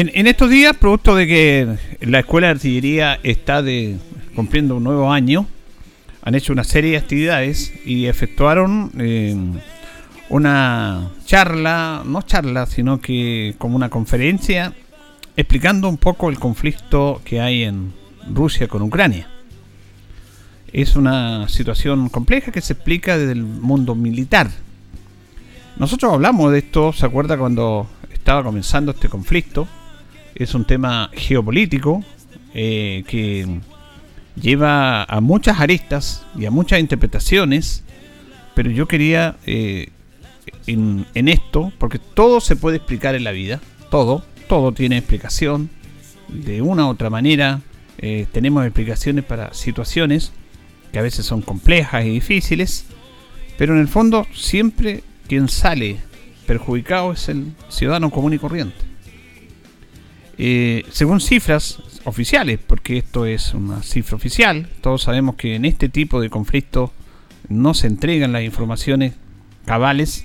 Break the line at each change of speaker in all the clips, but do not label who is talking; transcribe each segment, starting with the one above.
En, estos días, producto de que la Escuela de Artillería está de, cumpliendo un nuevo año, han hecho una serie de actividades y efectuaron eh, una charla, no charla, sino que como una conferencia explicando un poco el conflicto que hay en Rusia con Ucrania. Es una situación compleja que se explica desde el mundo militar. Nosotros hablamos de esto, ¿se acuerda cuando estaba comenzando este conflicto? es un tema geopolítico eh, que lleva a muchas aristas y a muchas interpretaciones, pero yo quería eh, en, esto, porque todo se puede explicar en la vida, todo, todo tiene explicación, de una u otra manera eh, tenemos explicaciones para situaciones que a veces son complejas y difíciles, pero en el fondo siempre quien sale perjudicado es el ciudadano común y corriente. Eh, según cifras oficiales, porque esto es una cifra oficial, todos sabemos que en este tipo de conflictos no se entregan las informaciones cabales.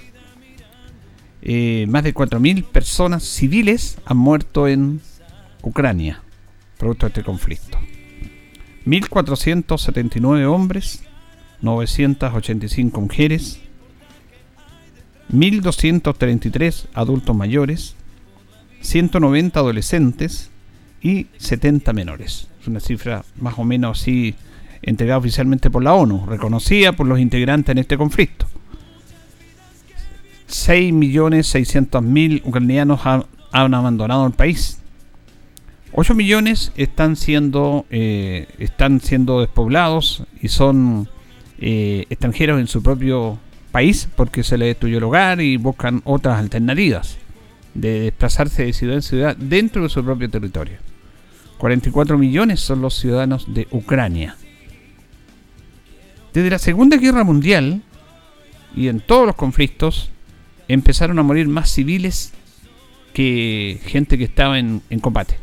Eh, más de 4.000 personas civiles han muerto en Ucrania, producto de este conflicto. 1.479 hombres, 985 mujeres, 1.233 adultos mayores, 190 adolescentes y 70 menores. Es una cifra más o menos así entregada oficialmente por la ONU, reconocida por los integrantes en este conflicto. 6.600.000 ucranianos han, abandonado el país. 8 millones están siendo, eh, están siendo despoblados y son eh, extranjeros en su propio país porque se les destruyó el hogar y buscan otras alternativas de desplazarse de ciudad en ciudad dentro de su propio territorio. 44 millones son los ciudadanos de Ucrania. Desde la Segunda Guerra Mundial y en todos los conflictos empezaron a morir más civiles que gente que estaba en, combate.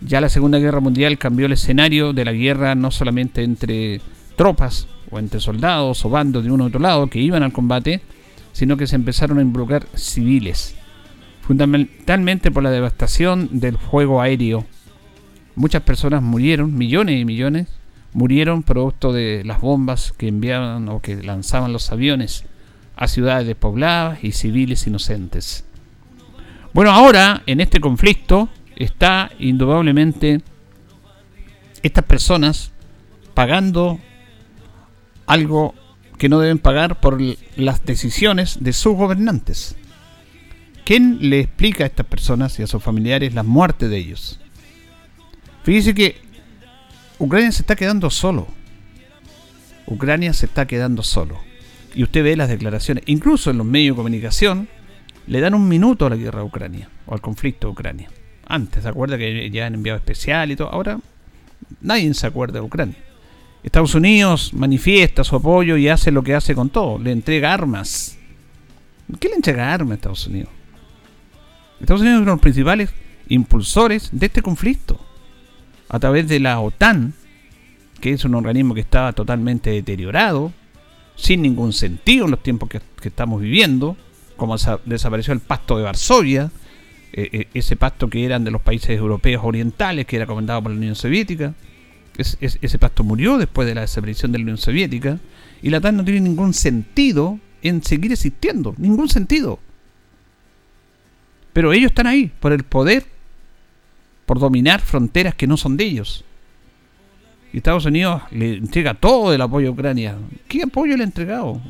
Ya la Segunda Guerra Mundial cambió el escenario de la guerra no solamente entre tropas o entre soldados o bandos de uno u otro lado que iban al combate, sino que se empezaron a involucrar civiles fundamentalmente por la devastación del fuego aéreo. Muchas personas murieron, millones y millones, murieron producto de las bombas que enviaban o que lanzaban los aviones a ciudades despobladas y civiles inocentes. Bueno, ahora en este conflicto está indudablemente estas personas pagando algo que no deben pagar por las decisiones de sus gobernantes. ¿Quién le explica a estas personas y a sus familiares la muerte de ellos? Fíjese que Ucrania se está quedando solo. Ucrania se está quedando solo. Y usted ve las declaraciones, incluso en los medios de comunicación, le dan un minuto a la guerra de Ucrania o al conflicto de Ucrania. Antes, ¿se acuerda que ya han enviado especial y todo? Ahora nadie se acuerda de Ucrania. Estados Unidos manifiesta su apoyo y hace lo que hace con todo, le entrega armas. ¿Qué le entrega armas a Estados Unidos? Estados Unidos es uno de los principales impulsores de este conflicto. A través de la OTAN, que es un organismo que estaba totalmente deteriorado, sin ningún sentido en los tiempos que, estamos viviendo, como desapareció el pacto de Varsovia, eh, eh, ese pacto que eran de los países europeos orientales, que era comandado por la Unión Soviética. ese pacto murió después de la desaparición de la Unión Soviética, y la OTAN no tiene ningún sentido en seguir existiendo, ningún sentido. Pero ellos están ahí por el poder, por dominar fronteras que no son de ellos. Y Estados Unidos le entrega todo el apoyo a Ucrania. ¿Qué apoyo le ha entregado?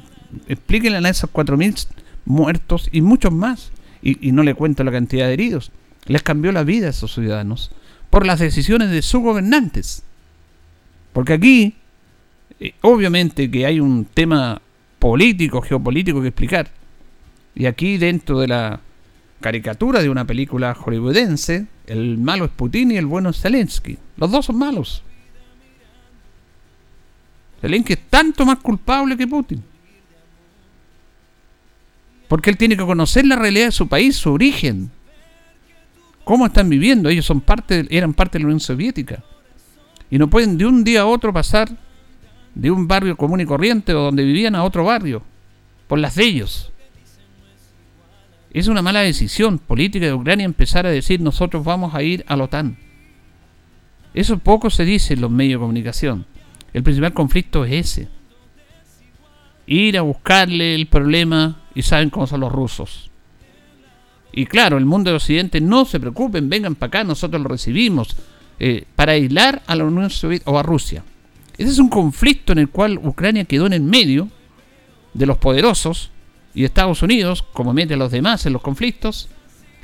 explíquenle a esos 4.000 muertos y muchos más. Y, no le cuento la cantidad de heridos. Les cambió la vida a esos ciudadanos por las decisiones de sus gobernantes. Porque aquí, eh, obviamente que hay un tema político, geopolítico que explicar. Y aquí dentro de la caricatura de una película hollywoodense, el malo es Putin y el bueno es Zelensky. Los dos son malos. Zelensky es tanto más culpable que Putin. Porque él tiene que conocer la realidad de su país, su origen. Cómo están viviendo. Ellos son parte, eran parte de la Unión Soviética. Y no pueden de un día a otro pasar de un barrio común y corriente o donde vivían a otro barrio. Por las de ellos. Es una mala decisión política de Ucrania empezar a decir nosotros vamos a ir a la OTAN. Eso poco se dice en los medios de comunicación. El principal conflicto es ese. Ir a buscarle el problema y saben cómo son los rusos. Y claro, el mundo de Occidente, no se preocupen, vengan para acá, nosotros lo recibimos, eh, para aislar a la Unión Soviética o a Rusia. Ese es un conflicto en el cual Ucrania quedó en el medio de los poderosos y Estados Unidos, como mete a los demás en los conflictos,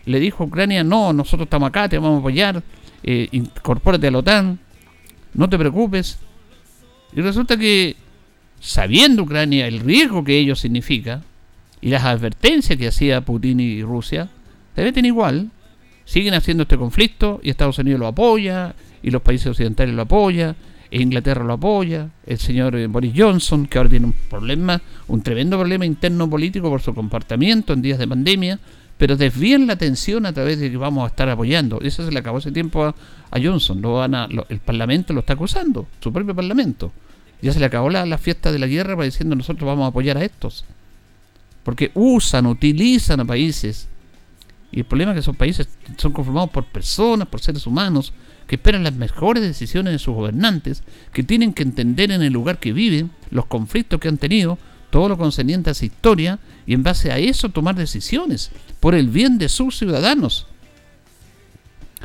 le dijo a Ucrania, no, nosotros estamos acá, te vamos a apoyar, eh, incorpórate a la OTAN, no te preocupes, y resulta que, sabiendo Ucrania el riesgo que ello significa, y las advertencias que hacía Putin y Rusia, se meten igual, siguen haciendo este conflicto, y Estados Unidos lo apoya, y los países occidentales lo apoyan, Inglaterra lo apoya, el señor eh, Boris Johnson, que ahora tiene un problema, un tremendo problema interno político por su comportamiento en días de pandemia, pero desvían la atención a través de que vamos a estar apoyando. Eso se le acabó ese tiempo a, Johnson. Lo van a, el Parlamento lo está acusando, su propio Parlamento. Ya se le acabó la, fiesta de la guerra para diciendo nosotros vamos a apoyar a estos. Porque usan, utilizan a países. Y el problema es que esos países son conformados por personas, por seres humanos, que esperan las mejores decisiones de sus gobernantes, que tienen que entender en el lugar que viven los conflictos que han tenido, todo lo concerniente a esa historia, y en base a eso tomar decisiones por el bien de sus ciudadanos.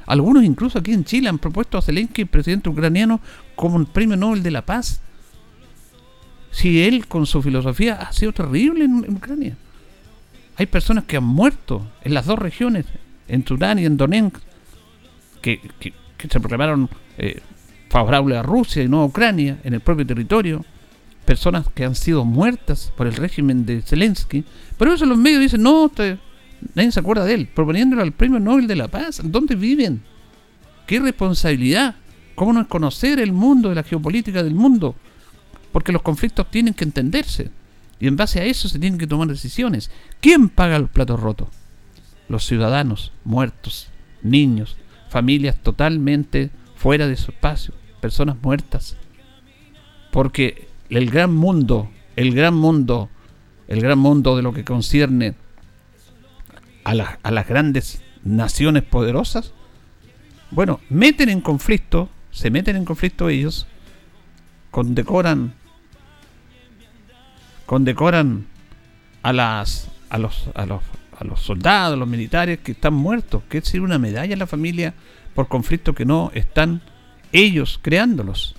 Algunos incluso aquí en Chile han propuesto a Zelensky, presidente ucraniano, como un premio Nobel de la Paz. Si él con su filosofía ha sido terrible en, Ucrania. Hay personas que han muerto en las dos regiones, en Turán y en Donetsk, que, se proclamaron eh, favorables a Rusia y no a Ucrania, en el propio territorio. Personas que han sido muertas por el régimen de Zelensky. Pero eso los medios dicen, no, nadie se acuerda de él, proponiéndolo al Premio Nobel de la Paz. ¿Dónde viven? ¿Qué responsabilidad? ¿Cómo no es conocer el mundo, de la geopolítica del mundo? Porque los conflictos tienen que entenderse. Y en base a eso se tienen que tomar decisiones. ¿Quién paga los platos rotos? Los ciudadanos muertos, niños, familias totalmente fuera de su espacio, personas muertas. Porque el gran mundo, el gran mundo, el gran mundo de lo que concierne a, a las grandes naciones poderosas, bueno, meten en conflicto, se meten en conflicto ellos, condecoran, condecoran a las, a los, a los, a los soldados, a los militares que están muertos, que es una medalla a la familia por conflictos que no están ellos creándolos.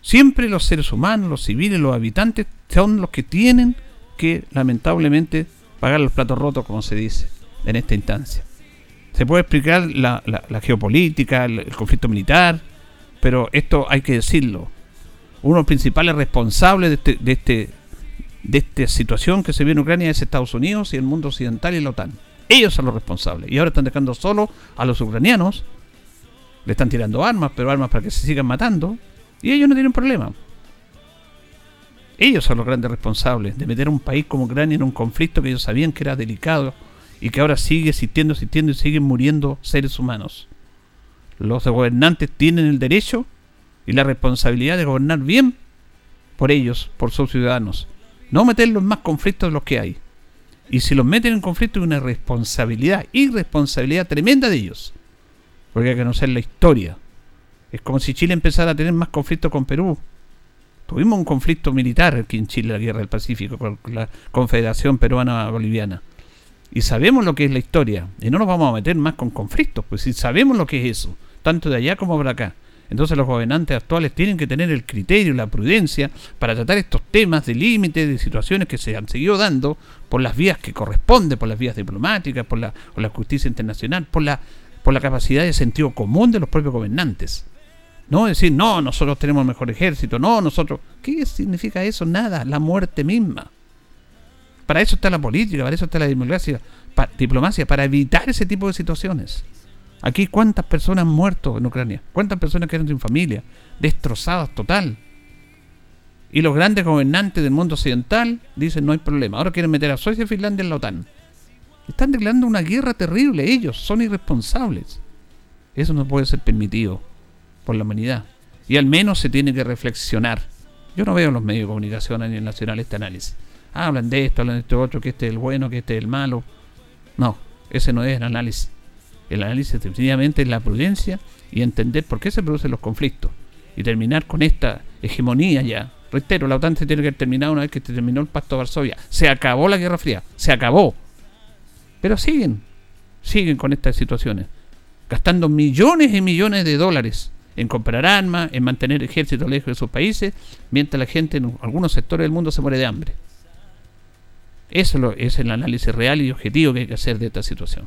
Siempre los seres humanos, los civiles, los habitantes son los que tienen que lamentablemente pagar los platos rotos, como se dice en esta instancia. Se puede explicar la, geopolítica, el, conflicto militar, pero esto hay que decirlo. Uno de los principales responsables de, este, de, este, de esta situación que se vive en Ucrania es Estados Unidos y el mundo occidental y la OTAN. Ellos son los responsables. Y ahora están dejando solo a los ucranianos. Le están tirando armas, pero armas para que se sigan matando. Y ellos no tienen problema. Ellos son los grandes responsables de meter a un país como Ucrania en un conflicto que ellos sabían que era delicado y que ahora sigue existiendo, existiendo y siguen muriendo seres humanos. Los gobernantes tienen el derecho y la responsabilidad de gobernar bien por ellos, por sus ciudadanos. No meterlos en más conflictos de los que hay. Y si los meten en conflicto, es una responsabilidad, irresponsabilidad tremenda de ellos. Porque hay que conocer la historia. Es como si Chile empezara a tener más conflictos con Perú. Tuvimos un conflicto militar aquí en Chile, la guerra del Pacífico, con la Confederación Peruana Boliviana. Y sabemos lo que es la historia. Y no nos vamos a meter más con conflictos, pues si sabemos lo que es eso, tanto de allá como de acá. Entonces los gobernantes actuales tienen que tener el criterio, la prudencia para tratar estos temas de límites, de situaciones que se han seguido dando por las vías que corresponden, por las vías diplomáticas, por la, por la justicia internacional, por la, por la capacidad de sentido común de los propios gobernantes. No decir, no, nosotros tenemos el mejor ejército, no, nosotros... ¿Qué significa eso? Nada, la muerte misma. Para eso está la política, para eso está la diplomacia, diplomacia para evitar ese tipo de situaciones. Aquí cuántas personas han muerto en Ucrania, cuántas personas quedan sin familia, destrozadas total. Y los grandes gobernantes del mundo occidental dicen no hay problema. Ahora quieren meter a Suecia y Finlandia en la OTAN. Están declarando una guerra terrible. Ellos son irresponsables. Eso no puede ser permitido por la humanidad. Y al menos se tiene que reflexionar. Yo no veo en los medios de comunicación a nivel nacional este análisis. hablan de esto, hablan de esto otro, que este es el bueno, que este es el malo. No, ese no es el análisis. El análisis definitivamente es la prudencia y entender por qué se producen los conflictos. Y terminar con esta hegemonía ya. Reitero, la OTAN tiene que terminar una vez que terminó el Pacto de Varsovia. Se acabó la Guerra Fría, se acabó. Pero siguen, siguen con estas situaciones. Gastando millones y millones de dólares en comprar armas, en mantener ejércitos lejos de sus países, mientras la gente en algunos sectores del mundo se muere de hambre. Eso es el análisis real y objetivo que hay que hacer de esta situación.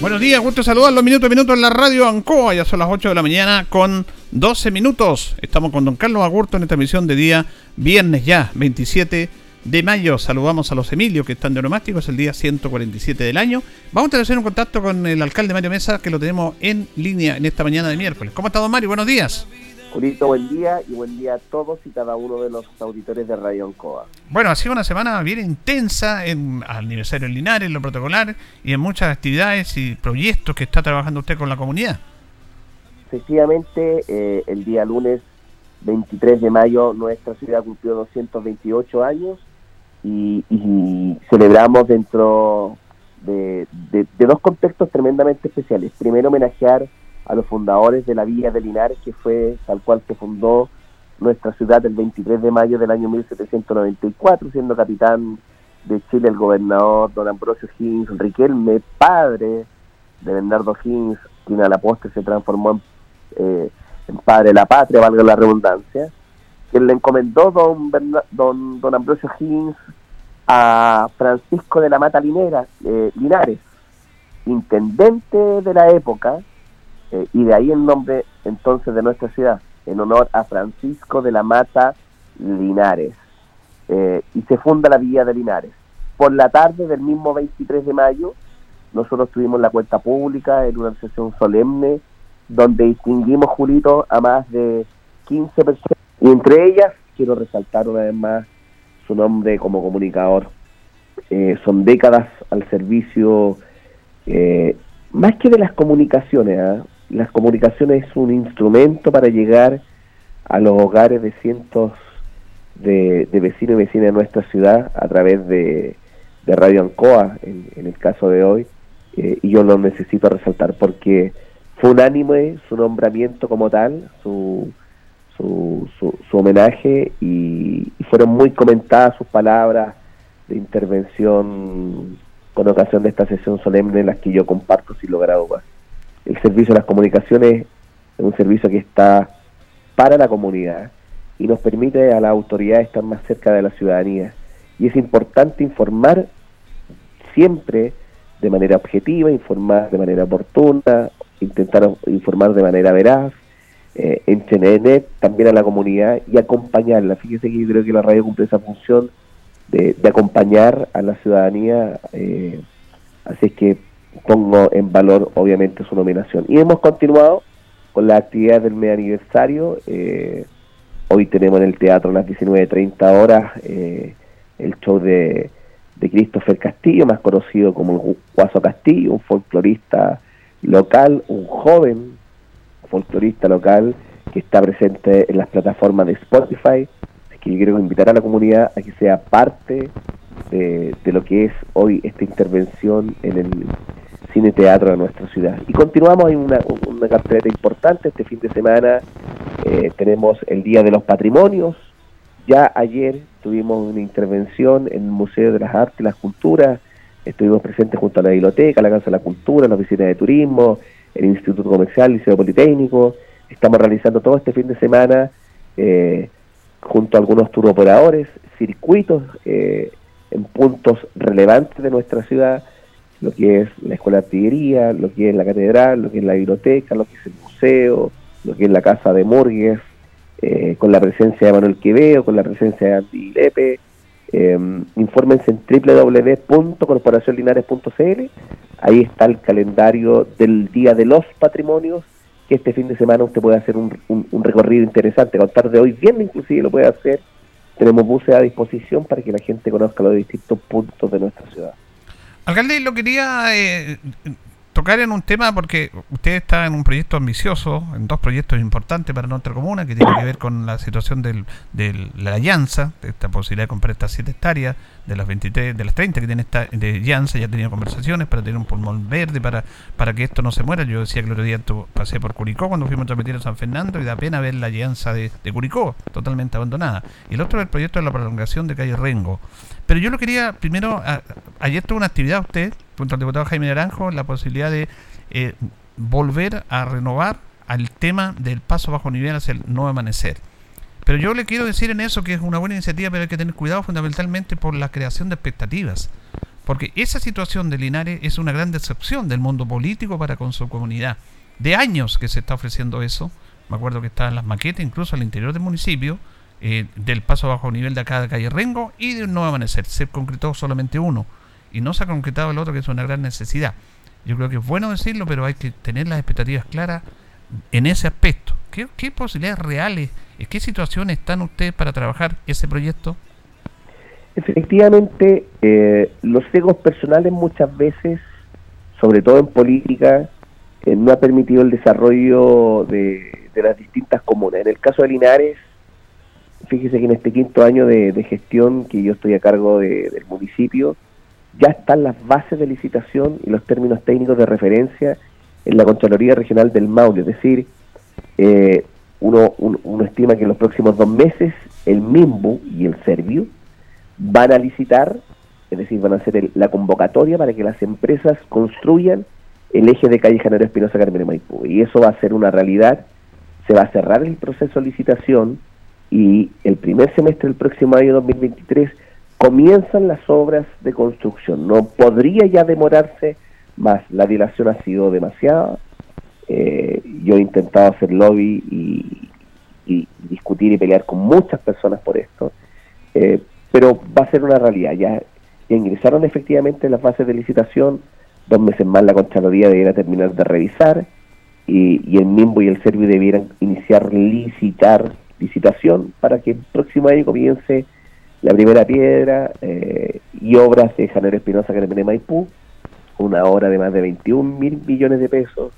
Buenos días, gusto saludarlos minuto a minuto en la radio Ancoa. Ya son las 8 de la mañana con 12 minutos. Estamos con don Carlos Agurto en esta emisión de día viernes ya, 27 de mayo. Saludamos a los Emilios que están de neumáticos, es el día 147 del año. Vamos a tener un contacto con el alcalde Mario Mesa que lo tenemos en línea en esta mañana de miércoles. ¿Cómo está don Mario? Buenos días.
Julito, buen día y buen día a todos y cada uno de los auditores de Radio Ancoa.
Bueno, ha sido una semana bien intensa en aniversario en Linares, en lo protocolar y en muchas actividades y proyectos que está trabajando usted con la comunidad.
Efectivamente, eh, el día lunes 23 de mayo nuestra ciudad cumplió 228 años y, celebramos dentro de dos contextos tremendamente especiales. Primero, homenajear a los fundadores de la Villa de Linares, que fue tal cual se fundó nuestra ciudad el 23 de mayo del año 1794, siendo capitán de Chile el gobernador don Ambrosio Higgins Riquelme, padre de Bernardo Higgins, quien a la postre se transformó en, eh, padre de la patria, valga la redundancia, quien le encomendó don, don, don Ambrosio Higgins a Francisco de la Mata Linera, eh, Linares, intendente de la época, eh, y de ahí el nombre entonces de nuestra ciudad, en honor a Francisco de la Mata Linares. Eh, y se funda la Villa de Linares. Por la tarde del mismo 23 de mayo, nosotros tuvimos la cuenta pública en una sesión solemne donde distinguimos, Julito, a más de 15 personas. Y entre ellas, quiero resaltar una vez más su nombre como comunicador. Eh, son décadas al servicio, más que de las comunicaciones, ¿ah? Las comunicaciones es un instrumento para llegar a los hogares de cientos de, vecinos y vecinas de nuestra ciudad a través de, Radio Ancoa, en, el caso de hoy, eh, y yo lo necesito resaltar porque fue unánime su nombramiento como tal, su, su, su, homenaje, y, fueron muy comentadas sus palabras de intervención con ocasión de esta sesión solemne las que yo comparto sin lograr más el servicio de las comunicaciones es un servicio que está para la comunidad y nos permite a la autoridad estar más cerca de la ciudadanía. Y es importante informar siempre de manera objetiva, informar de manera oportuna, intentar informar de manera veraz, eh, entretener también a la comunidad y acompañarla. Fíjese que yo creo que la radio cumple esa función de, acompañar a la ciudadanía. Eh, así es que pongo en valor obviamente su nominación. Y hemos continuado con la actividad del medio aniversario. Eh, hoy tenemos en el teatro a las 19.30 horas eh, el show de, de Christopher Castillo, más conocido como el Guaso Castillo, un folclorista local, un joven folclorista local que está presente en las plataformas de Spotify. Así que quiero invitar a la comunidad a que sea parte de, lo que es hoy esta intervención en el cine teatro de nuestra ciudad. Y continuamos, hay una, una cartelera importante este fin de semana. Eh, tenemos el Día de los Patrimonios. Ya ayer tuvimos una intervención en el Museo de las Artes y las Culturas. Estuvimos presentes junto a la biblioteca, la Casa de la Cultura, la Oficina de Turismo, el Instituto Comercial, el Liceo Politécnico. Estamos realizando todo este fin de semana eh, junto a algunos turoperadores, circuitos eh, en puntos relevantes de nuestra ciudad, lo que es la Escuela de Artillería, lo que es la Catedral, lo que es la biblioteca, lo que es el museo, lo que es la Casa de Morgues, eh, con la presencia de Manuel Quevedo, con la presencia de Andy Lepe. Eh, infórmense en www.corporacionlinares.cl. Ahí está el calendario del Día de los Patrimonios, que este fin de semana usted puede hacer un, recorrido interesante. Con tarde de hoy viernes inclusive lo puede hacer. Tenemos buses a disposición para que la gente conozca los distintos puntos de nuestra ciudad.
Alcalde, lo quería eh, tocar en un tema porque usted está en un proyecto ambicioso, en dos proyectos importantes para nuestra comuna, que tiene que ver con la situación del, de la alianza, esta posibilidad de comprar estas 7 hectáreas, de las 23, de las 30 que tiene esta de alianza, ya ha tenido conversaciones para tener un pulmón verde, para, para que esto no se muera. Yo decía que el otro día pasé por Curicó cuando fuimos a transmitir a San Fernando y da pena ver la alianza de, de Curicó, totalmente abandonada. Y el otro es el proyecto de la prolongación de calle Rengo. Pero yo lo quería, primero, ayer tuvo una actividad usted, al diputado Jaime Naranjo, la posibilidad de eh, volver a renovar al tema del paso bajo nivel hacia el nuevo amanecer. Pero yo le quiero decir en eso que es una buena iniciativa, pero hay que tener cuidado fundamentalmente por la creación de expectativas. Porque esa situación de Linares es una gran decepción del mundo político para con su comunidad. De años que se está ofreciendo eso. Me acuerdo que estaban las maquetas incluso al interior del municipio eh, del paso bajo nivel de acá de calle Rengo y de un nuevo amanecer. Se concretó solamente uno y no se ha concretado el otro, que es una gran necesidad. Yo creo que es bueno decirlo, pero hay que tener las expectativas claras en ese aspecto. ¿Qué, posibilidades reales, en qué situación están ustedes para trabajar ese proyecto?
Efectivamente, eh, los egos personales muchas veces, sobre todo en política, eh, no ha permitido el desarrollo de, de las distintas comunas. En el caso de Linares, fíjese que en este quinto año de, gestión que yo estoy a cargo del municipio, ya están las bases de licitación y los términos técnicos de referencia en la Contraloría Regional del Maule. Es decir, eh, uno, uno, estima que en los próximos dos meses el MIMBU y el Serviu van a licitar, es decir, van a hacer la convocatoria para que las empresas construyan el eje de calle Janero Espinosa Carmen Maipú. Y eso va a ser una realidad. Se va a cerrar el proceso de licitación y el primer semestre del próximo año 2023 comienzan las obras de construcción. No podría ya demorarse más, la dilación ha sido demasiada. Eh, yo he intentado hacer lobby y, discutir y pelear con muchas personas por esto, eh, pero va a ser una realidad. Ya, ingresaron efectivamente las bases de licitación, dos meses más la Contraloría debiera terminar de revisar y, y el MIMBO y el SERVI debieran iniciar licitar licitación para que el próximo año comience la primera piedra eh, y obras de Janero Espinosa de Maipú, una obra de más de 21 mil millones de pesos,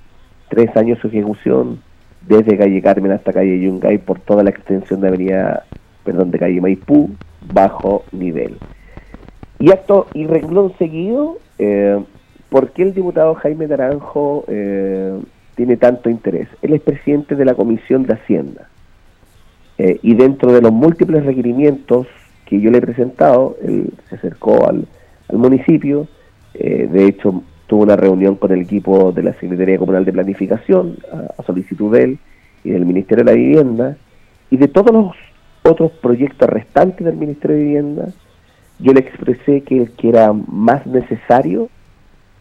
tres años de ejecución, desde calle Carmen hasta calle Yungay por toda la extensión de avenida, perdón, de calle Maipú, bajo nivel. Y acto y renglón seguido, eh, ¿por qué el diputado Jaime Naranjo eh, tiene tanto interés? Él es presidente de la Comisión de Hacienda. Y dentro de los múltiples requerimientos que yo le he presentado, él se acercó al, municipio, eh, de hecho tuvo una reunión con el equipo de la Secretaría Comunal de Planificación, a, solicitud de él y del Ministerio de la Vivienda, y de todos los otros proyectos restantes del Ministerio de Vivienda, yo le expresé que el que era más necesario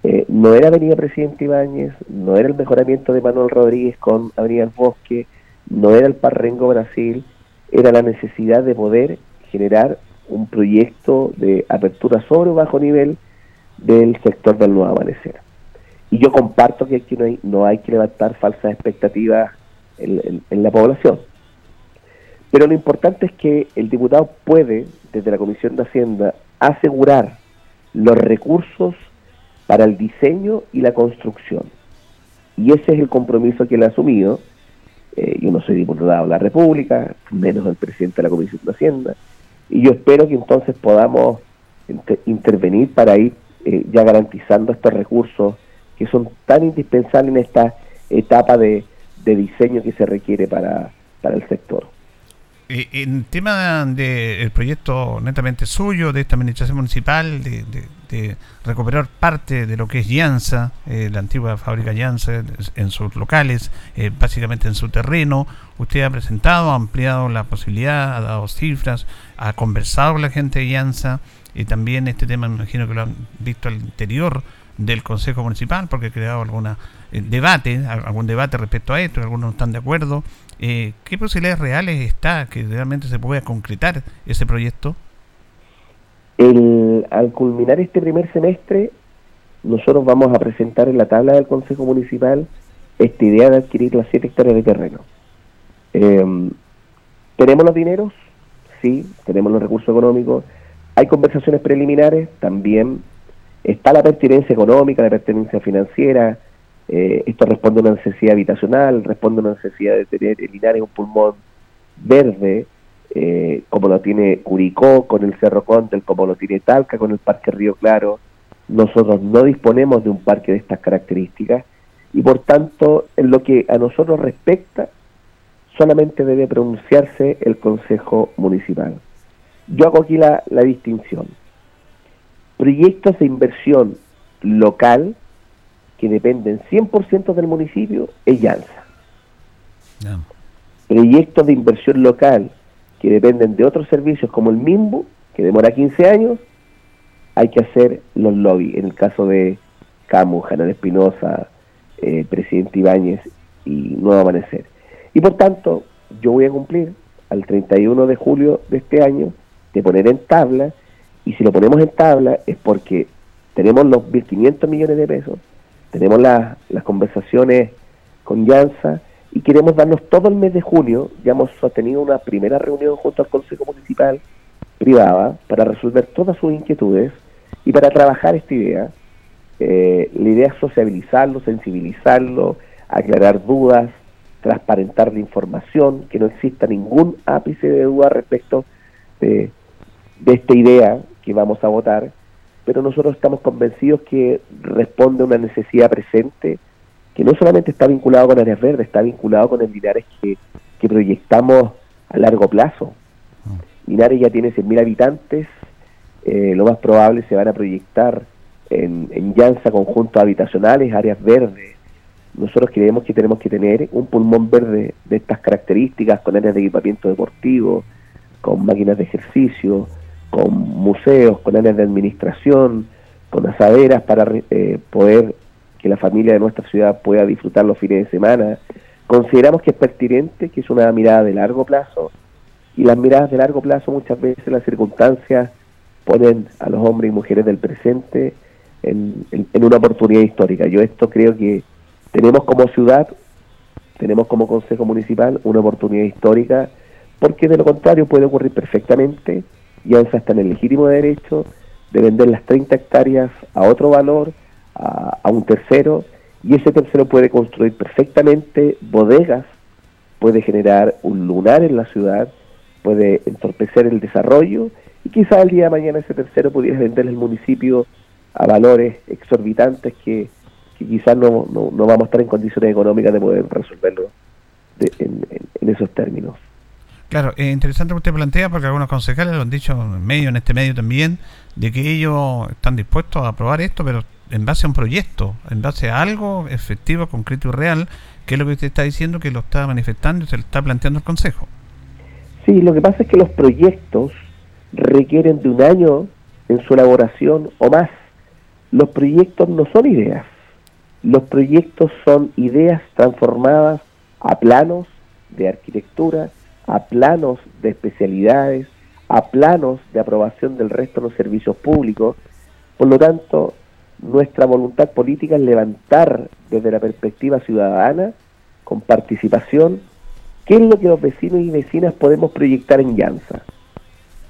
eh, no era Avenida Presidente Ibáñez, no era el mejoramiento de Manuel Rodríguez con Avenida El Bosque, no era el Parrengo Brasil, era la necesidad de poder generar un proyecto de apertura sobre o bajo nivel del sector del nuevo amanecer. Y yo comparto que aquí no hay, no hay que levantar falsas expectativas en, la población. Pero lo importante es que el diputado puede, desde la Comisión de Hacienda, asegurar los recursos para el diseño y la construcción. y ese es el compromiso que él ha asumido. Eh, yo no soy diputado de la República, menos el presidente de la Comisión de Hacienda, y yo espero que entonces podamos intervenir para ir eh, ya garantizando estos recursos que son tan indispensables en esta etapa de, diseño que se requiere para, para el sector.
Eh, en tema del proyecto netamente suyo, de esta administración municipal, de, recuperar parte de lo que es Llanza, eh, la antigua fábrica Llanza, en sus locales, eh, básicamente en su terreno, usted ha presentado, ha ampliado la posibilidad, ha dado cifras, ha conversado con la gente de Llanza, y también este tema me imagino que lo han visto al interior del Consejo Municipal, porque ha creado alguna debate, algún debate respecto a esto, algunos no están de acuerdo, eh, ¿qué posibilidades reales está que realmente se pueda concretar ese proyecto?
Al culminar este primer semestre, nosotros vamos a presentar en la tabla del Consejo Municipal esta idea de adquirir las 7 hectáreas de terreno. Em, ¿Tenemos los dineros? Sí, tenemos los recursos económicos. Hay conversaciones preliminares, también está la pertinencia económica, la pertinencia financiera, eh, esto responde a una necesidad habitacional, responde a una necesidad de tener el Linares un pulmón verde, eh, como lo tiene Curicó con el Cerro Contel, como lo tiene Talca con el Parque Río Claro. Nosotros no disponemos de un parque de estas características y por tanto, en lo que a nosotros respecta, solamente debe pronunciarse el Consejo Municipal. Yo hago aquí la, la distinción. Proyectos de inversión local que dependen 100% del municipio es Llanza. Proyectos de inversión local que dependen de otros servicios como el MIMBU, que demora 15 años, hay que hacer los lobbies. En el caso de Camus, Janel Espinosa, eh, Presidente Ibáñez y Nuevo Amanecer. Y por tanto, yo voy a cumplir al 31 de julio de este año de poner en tabla, y si lo ponemos en tabla es porque tenemos los 1.500 millones de pesos tenemos las conversaciones con Llanza y queremos darnos todo el mes de junio. Ya hemos sostenido una primera reunión junto al Consejo Municipal privada para resolver todas sus inquietudes y para trabajar esta idea. Eh, la idea es sociabilizarlo, sensibilizarlo, aclarar dudas, transparentar la información, que no exista ningún ápice de duda respecto de, de esta idea que vamos a votar pero nosotros estamos convencidos que responde a una necesidad presente que no solamente está vinculado con áreas verdes, está vinculado con el Linares que, proyectamos a largo plazo. Mm. Linares ya tiene 100.000 habitantes, eh, lo más probable se van a proyectar en, en Llanza conjuntos habitacionales, áreas verdes. Nosotros creemos que tenemos que tener un pulmón verde de estas características, con áreas de equipamiento deportivo, con máquinas de ejercicio, con museos, con áreas de administración, con asaderas para eh, poder que la familia de nuestra ciudad pueda disfrutar los fines de semana. Consideramos que es pertinente, que es una mirada de largo plazo, y las miradas de largo plazo muchas veces las circunstancias ponen a los hombres y mujeres del presente en, en una oportunidad histórica. Yo esto creo que tenemos como ciudad, tenemos como Consejo Municipal una oportunidad histórica, porque de lo contrario puede ocurrir perfectamente esa está en el legítimo derecho de vender las 30 hectáreas a otro valor, a, un tercero, y ese tercero puede construir perfectamente bodegas, puede generar un lunar en la ciudad, puede entorpecer el desarrollo, y quizás el día de mañana ese tercero pudiera venderle al municipio a valores exorbitantes que, quizás no, no, vamos a estar en condiciones económicas de poder resolverlo en esos términos.
Claro, es interesante lo que usted plantea porque algunos concejales lo han dicho en medio, en este medio también, de que ellos están dispuestos a aprobar esto, pero en base a un proyecto, en base a algo efectivo, concreto y real, que es lo que usted está diciendo, que lo está manifestando y se lo está planteando el Consejo.
Sí, lo que pasa es que los proyectos requieren de un año en su elaboración o más. Los proyectos no son ideas, los proyectos son ideas transformadas a planos de arquitectura, a planos de especialidades, a planos de aprobación del resto de los servicios públicos. Por lo tanto, nuestra voluntad política es levantar desde la perspectiva ciudadana, con participación, qué es lo que los vecinos y vecinas podemos proyectar en Llanza.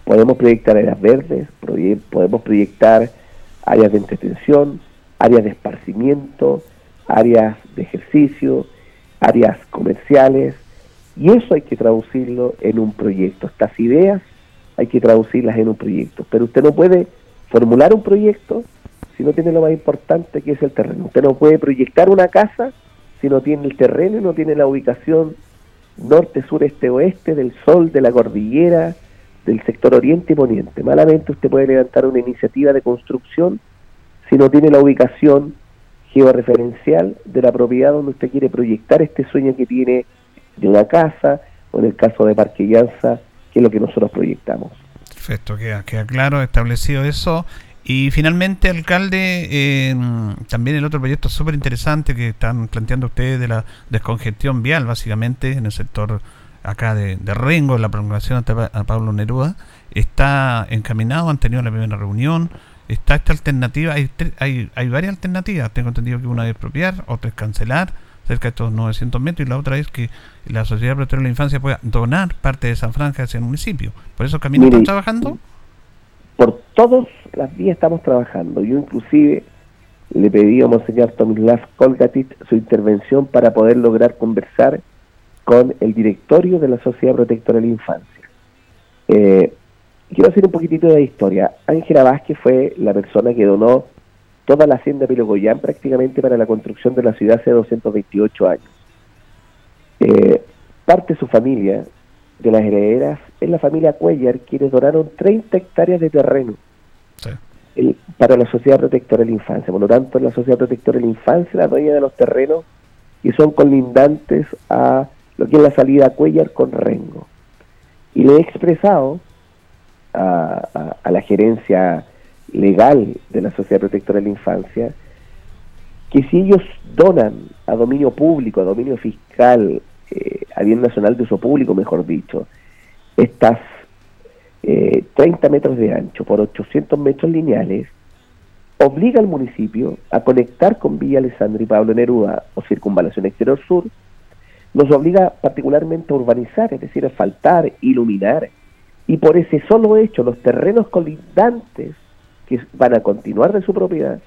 Podemos proyectar áreas verdes, podemos proyectar áreas de entretención, áreas de esparcimiento, áreas de ejercicio, áreas comerciales, y eso hay que traducirlo en un proyecto. Estas ideas hay que traducirlas en un proyecto. Pero usted no puede formular un proyecto si no tiene lo más importante que es el terreno. Usted no puede proyectar una casa si no tiene el terreno y no tiene la ubicación norte, sur, este, oeste del sol, de la cordillera, del sector oriente y poniente. Malamente usted puede levantar una iniciativa de construcción si no tiene la ubicación georreferencial de la propiedad donde usted quiere proyectar este sueño que tiene de una casa o en el caso de Parque Llanza, que es lo que nosotros proyectamos.
Perfecto, queda, queda claro, establecido eso. Y finalmente, alcalde, eh, también el otro proyecto súper interesante que están planteando ustedes de la descongestión vial, básicamente, en el sector acá de, de Rengo, la prolongación a Pablo Neruda, está encaminado, han tenido la primera reunión, está esta alternativa, hay, hay, hay varias alternativas, tengo entendido que una es expropiar, otra es cancelar, cerca de estos 900 metros, y la otra es que la Sociedad Protectora de la Infancia pueda donar parte de esa franja hacia el municipio. ¿Por eso caminos están trabajando?
Por todas las vías estamos trabajando. Yo inclusive le pedí a Monseñor Tomislav Kolgatit su intervención para poder lograr conversar con el directorio de la Sociedad Protectora de la Infancia. Eh, quiero hacer un poquitito de historia. Ángela Vázquez fue la persona que donó toda la hacienda Pilogoyán prácticamente para la construcción de la ciudad hace 228 años. Eh, parte de su familia, de las herederas, es la familia Cuellar, quienes donaron 30 hectáreas de terreno para la Sociedad Protectora de la Infancia. Por lo tanto, la Sociedad Protectora de la Infancia la dueña de los terrenos y son colindantes a lo que es la salida a Cuellar con Rengo. Y le he expresado a la gerencia legal de la Sociedad Protectora de la Infancia, que si ellos donan a dominio público, a dominio fiscal, eh, a bien nacional de uso público, mejor dicho, estas 30 eh, metros de ancho por 800 metros lineales, obliga al municipio a conectar con Villa Alessandra y Pablo Neruda o Circunvalación Exterior Sur, nos obliga particularmente a urbanizar, es decir, a faltar, iluminar, y por ese solo hecho los terrenos colindantes que van a continuar de su propiedad,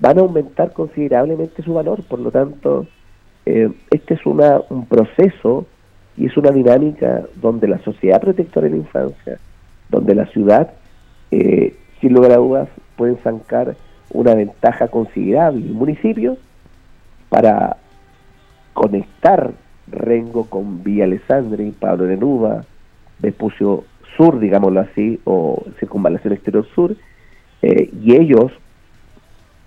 van a aumentar considerablemente su valor. Por lo tanto, eh, este es una, un proceso y es una dinámica donde la sociedad protectora de la infancia, donde la ciudad, eh, sin lugar a dudas, pueden sacar una ventaja considerable. El municipio, para conectar Rengo con Villa Alessandra y Pablo Neruda, Vespucio Sur, digámoslo así, o Circunvalación Exterior Sur, eh, y ellos,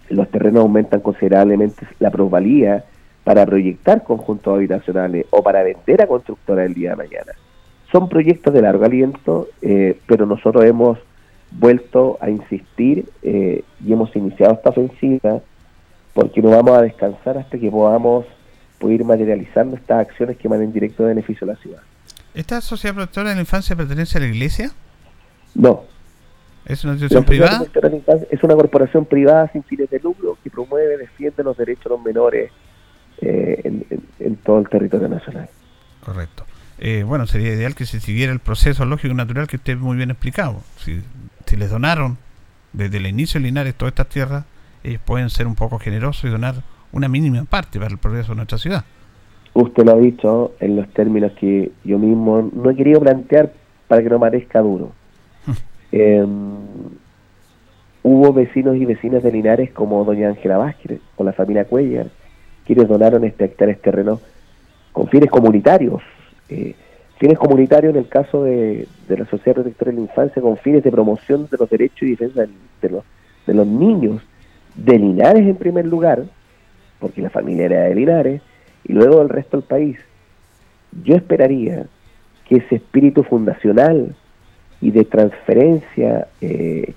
los terrenos aumentan considerablemente la plusvalía para proyectar conjuntos habitacionales o para vender a constructoras el día de mañana. Son proyectos de largo aliento, eh, pero nosotros hemos vuelto a insistir eh, y hemos iniciado esta ofensiva porque no vamos a descansar hasta que podamos ir materializando estas acciones que van en directo beneficio a la ciudad.
¿Esta sociedad protectora de la infancia pertenece a la iglesia?
No,
¿Es una institución privada?
Es una corporación privada sin fines de lucro que promueve, defiende los derechos de los menores eh, en, todo el territorio nacional.
Correcto. Eh, bueno, sería ideal que se siguiera el proceso lógico y natural que usted muy bien explicado. Si, si les donaron desde el inicio de Linares todas estas tierras, ellos pueden ser un poco generosos y donar una mínima parte para el progreso de nuestra ciudad.
Usted lo ha dicho en los términos que yo mismo no he querido plantear para que no parezca duro. Eh, hubo vecinos y vecinas de Linares como doña Ángela Vázquez o la familia Cuellar, quienes donaron este hectáreas terreno con fines comunitarios. Eh, fines comunitarios en el caso de, la Sociedad Protectora de la Infancia con fines de promoción de los derechos y defensa de los, niños de Linares en primer lugar, porque la familia era de Linares, y luego del resto del país. Yo esperaría que ese espíritu fundacional y de transferencia eh,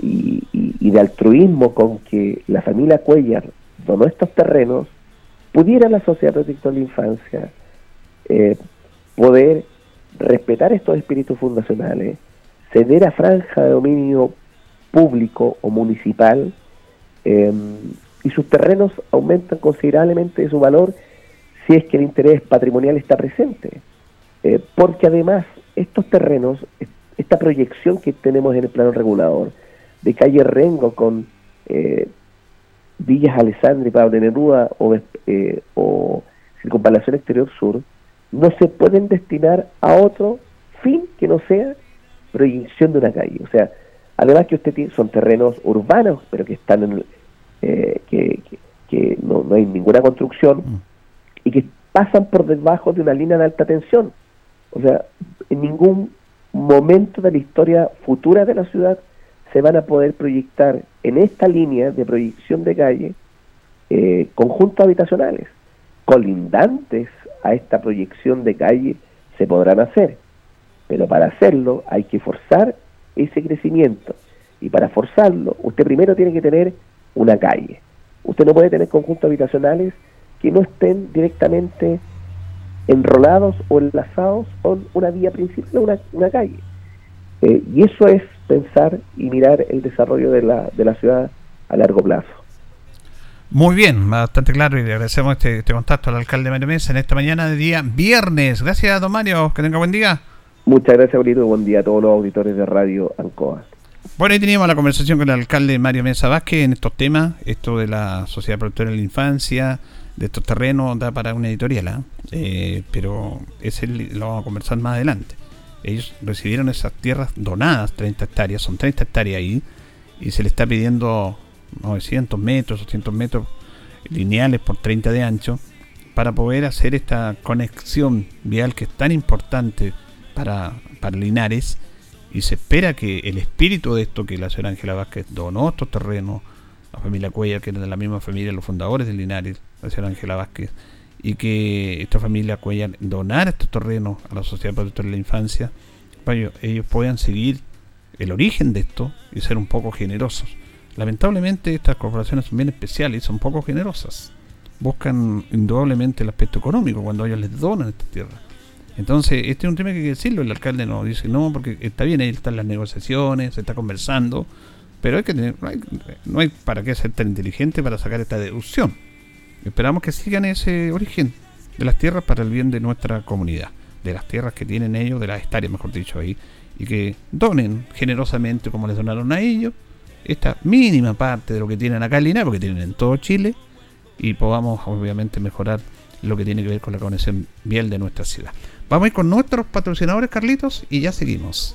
y, de altruismo con que la familia Cuellar donó estos terrenos, pudiera la Sociedad Protectora de la Infancia eh, poder respetar estos espíritus fundacionales, ceder a franja de dominio público o municipal, em, y sus terrenos aumentan considerablemente su valor si es que el interés patrimonial está presente. Eh, porque además estos terrenos esta proyección que tenemos en el plano regulador de calle Rengo con eh, Villas Alessandra y Pablo Neruda o, eh, o Circunvalación Exterior Sur no se pueden destinar a otro fin que no sea proyección de una calle. O sea, además que usted tiene, son terrenos urbanos, pero que están en, eh, que, que, no, no, hay ninguna construcción mm. y que pasan por debajo de una línea de alta tensión. O sea, en ningún momento de la historia futura de la ciudad se van a poder proyectar en esta línea de proyección de calle eh, conjuntos habitacionales colindantes a esta proyección de calle se podrán hacer, pero para hacerlo hay que forzar ese crecimiento y para forzarlo usted primero tiene que tener una calle. Usted no puede tener conjuntos habitacionales que no estén directamente enrolados o enlazados con una vía principal, una, una calle. Eh, y eso es pensar y mirar el desarrollo de la, de la ciudad a largo plazo.
Muy bien, bastante claro y le agradecemos este, este, contacto al alcalde Mario Mesa en esta mañana de día viernes. Gracias, don Mario, que tenga buen día.
Muchas gracias, Brito, buen día a todos los auditores de Radio Ancoa.
Bueno, ahí teníamos la conversación con el alcalde Mario Mesa Vázquez en estos temas, esto de la sociedad productora de la infancia, de estos terrenos, da para una editorial, ¿ah? eh, pero ese lo vamos a conversar más adelante. Ellos recibieron esas tierras donadas, 30 hectáreas, son 30 hectáreas ahí, y se le está pidiendo 900 metros, 800 metros lineales por 30 de ancho, para poder hacer esta conexión vial que es tan importante para, para Linares. Y se espera que el espíritu de esto, que la señora Ángela Vázquez donó estos terrenos, la familia Cuellar, que era de la misma familia, los fundadores de Linares, la señora Ángela Vázquez, y que esta familia Cuellar donara estos terrenos a la Sociedad Protectora de la Infancia, para ellos, ellos puedan seguir el origen de esto y ser un poco generosos. Lamentablemente estas corporaciones son bien especiales y son poco generosas. Buscan indudablemente el aspecto económico cuando ellos les donan esta tierra. Entonces, este es un tema que hay que decirlo. El alcalde no dice no, porque está bien, ahí están las negociaciones, se está conversando, pero hay que tener, no hay para qué ser tan inteligente para sacar esta deducción. Esperamos que sigan ese origen de las tierras para el bien de nuestra comunidad, de las tierras que tienen ellos, de las hectáreas, mejor dicho, ahí, y que donen generosamente como les donaron a ellos esta mínima parte de lo que tienen acá en Linares, porque tienen en todo Chile, y podamos obviamente mejorar lo que tiene que ver con la conexión vial de nuestra ciudad. Vamos a ir con nuestros patrocinadores, Carlitos, y ya seguimos.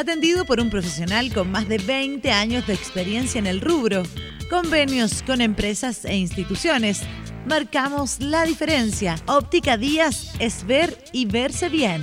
Atendido por un profesional con más de 20 años de experiencia en el rubro, convenios con empresas e instituciones. Marcamos la diferencia. Óptica Díaz es ver y verse bien.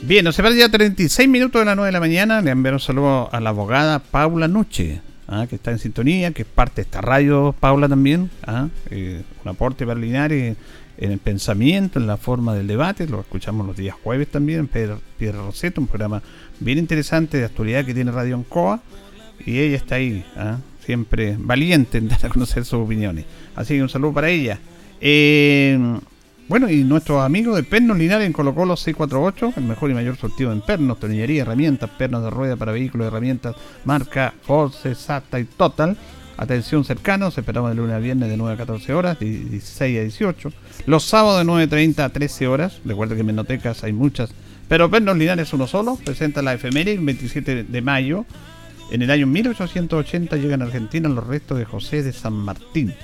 Bien, nos separa ya 36 minutos de las 9 de la mañana. Le envío un saludo a la abogada Paula Noche, ¿ah? que está en sintonía, que es parte de esta radio, Paula también. ¿ah? Eh, un aporte para Linares en el pensamiento, en la forma del debate. Lo escuchamos los días jueves también en Piedra Roseta, un programa bien interesante de actualidad que tiene Radio Ancoa. Y ella está ahí, ¿ah? siempre valiente en dar a conocer sus opiniones. Así que un saludo para ella. Eh, bueno, y nuestros amigos de Pernos Linares en Colo Colo 648, el mejor y mayor sortido en pernos, tornillería, herramientas, pernos de rueda para vehículos, herramientas, marca Force, SATA y Total. Atención cercanos, esperamos de lunes a viernes de 9 a 14 horas, de 16 a 18. Los sábados de 9.30 a 13 horas. Recuerden que en Menotecas hay muchas. Pero Pernos Linares uno solo. Presenta la efeméride el 27 de mayo. En el año 1880 llegan a Argentina los restos de José de San Martín.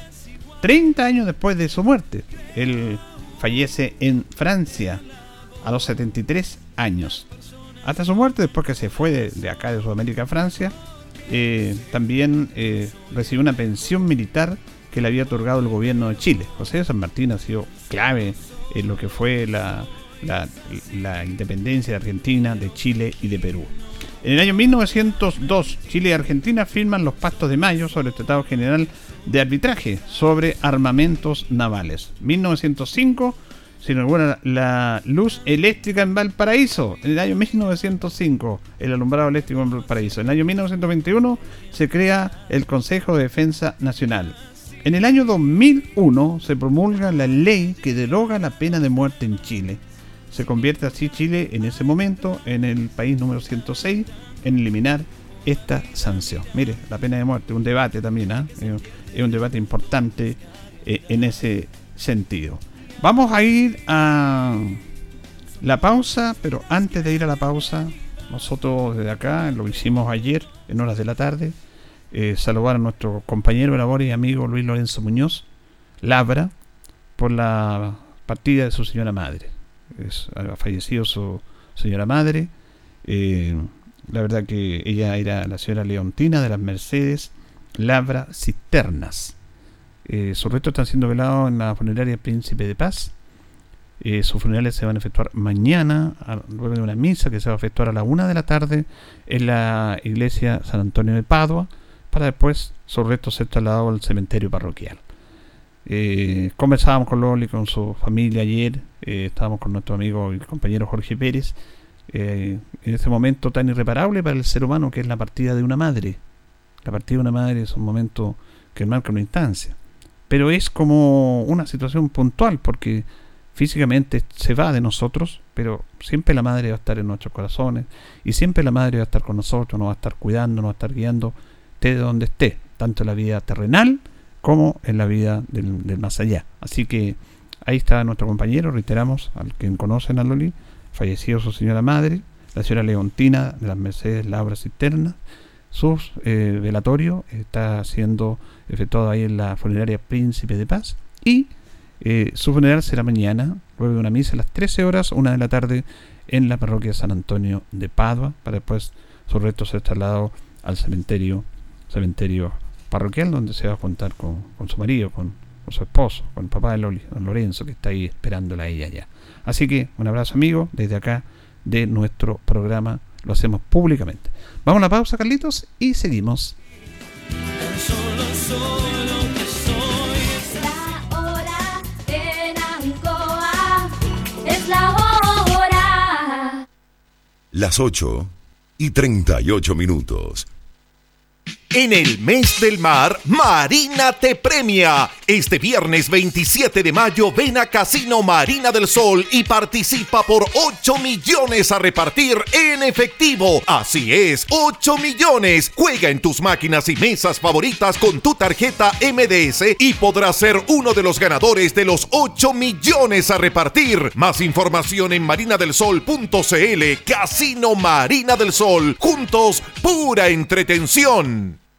30 años después de su muerte. El fallece en Francia a los 73 años. Hasta su muerte, después que se fue de, acá de Sudamérica a Francia, eh, también eh, recibió una pensión militar que le había otorgado el gobierno de Chile. José de San Martín ha sido clave en lo que fue la, la, independencia de Argentina, de Chile y de Perú. En el año 1902, Chile y Argentina firman los Pactos de Mayo sobre el Tratado General de Arbitraje sobre Armamentos Navales. 1905 se inaugura la luz eléctrica en Valparaíso. En el año 1905, el alumbrado eléctrico en Valparaíso. En el año 1921 se crea el Consejo de Defensa Nacional. En el año 2001 se promulga la ley que deroga la pena de muerte en Chile. Se convierte así Chile en ese momento en el país número 106 en eliminar esta sanción. Mire, la pena de muerte, un debate también, ¿ah? es un debate importante eh, en ese sentido. Vamos a ir a la pausa, pero antes de ir a la pausa, nosotros desde acá, lo hicimos ayer en horas de la tarde, eh, saludar a nuestro compañero labor y amigo Luis Lorenzo Muñoz, Labra, por la partida de su señora madre. ha fallecido su señora madre. Eh, la verdad que ella era la señora Leontina de las Mercedes Labra Cisternas. Eh, sus restos están siendo velados en la funeraria Príncipe de Paz. sus funerales se van a efectuar mañana, luego de una misa que se va a efectuar a la una de la tarde en la iglesia San Antonio de Padua para después sus restos ser trasladados al cementerio parroquial. Eh, conversábamos con Loli, con su familia ayer, eh, estábamos con nuestro amigo y compañero Jorge Pérez, eh, en este momento tan irreparable para el ser humano que es la partida de una madre. La partida de una madre es un momento que marca una instancia, pero es como una situación puntual porque físicamente se va de nosotros, pero siempre la madre va a estar en nuestros corazones y siempre la madre va a estar con nosotros, nos va a estar cuidando, nos va a estar guiando de donde esté, tanto en la vida terrenal como en la vida del, más allá. Así que ahí está nuestro compañero, reiteramos, al que conocen a Loli, fallecido su señora madre, la señora Leontina de las Mercedes Labras Cisternas. Su eh, velatorio está siendo efectuado ahí en la funeraria Príncipe de Paz y eh, su funeral será mañana, luego de una misa a las 13 horas, una de la tarde, en la parroquia San Antonio de Padua, para después su resto ser trasladado al cementerio cementerio parroquial donde se va a contar con, su marido, con, su esposo, con el papá de don Lorenzo, que está ahí esperándola a ella ya. Así que un abrazo amigo desde acá de nuestro programa, lo hacemos públicamente. Vamos a la pausa, Carlitos, y seguimos.
Las 8 y 38 minutos. En el mes del mar, Marina te premia. Este viernes 27 de mayo ven a Casino Marina del Sol y participa por 8 millones a repartir en efectivo. Así es, 8 millones. Juega en tus máquinas y mesas favoritas con tu tarjeta MDS y podrás ser uno de los ganadores de los 8 millones a repartir. Más información en marinadelsol.cl. Casino Marina del Sol. Juntos, pura entretención.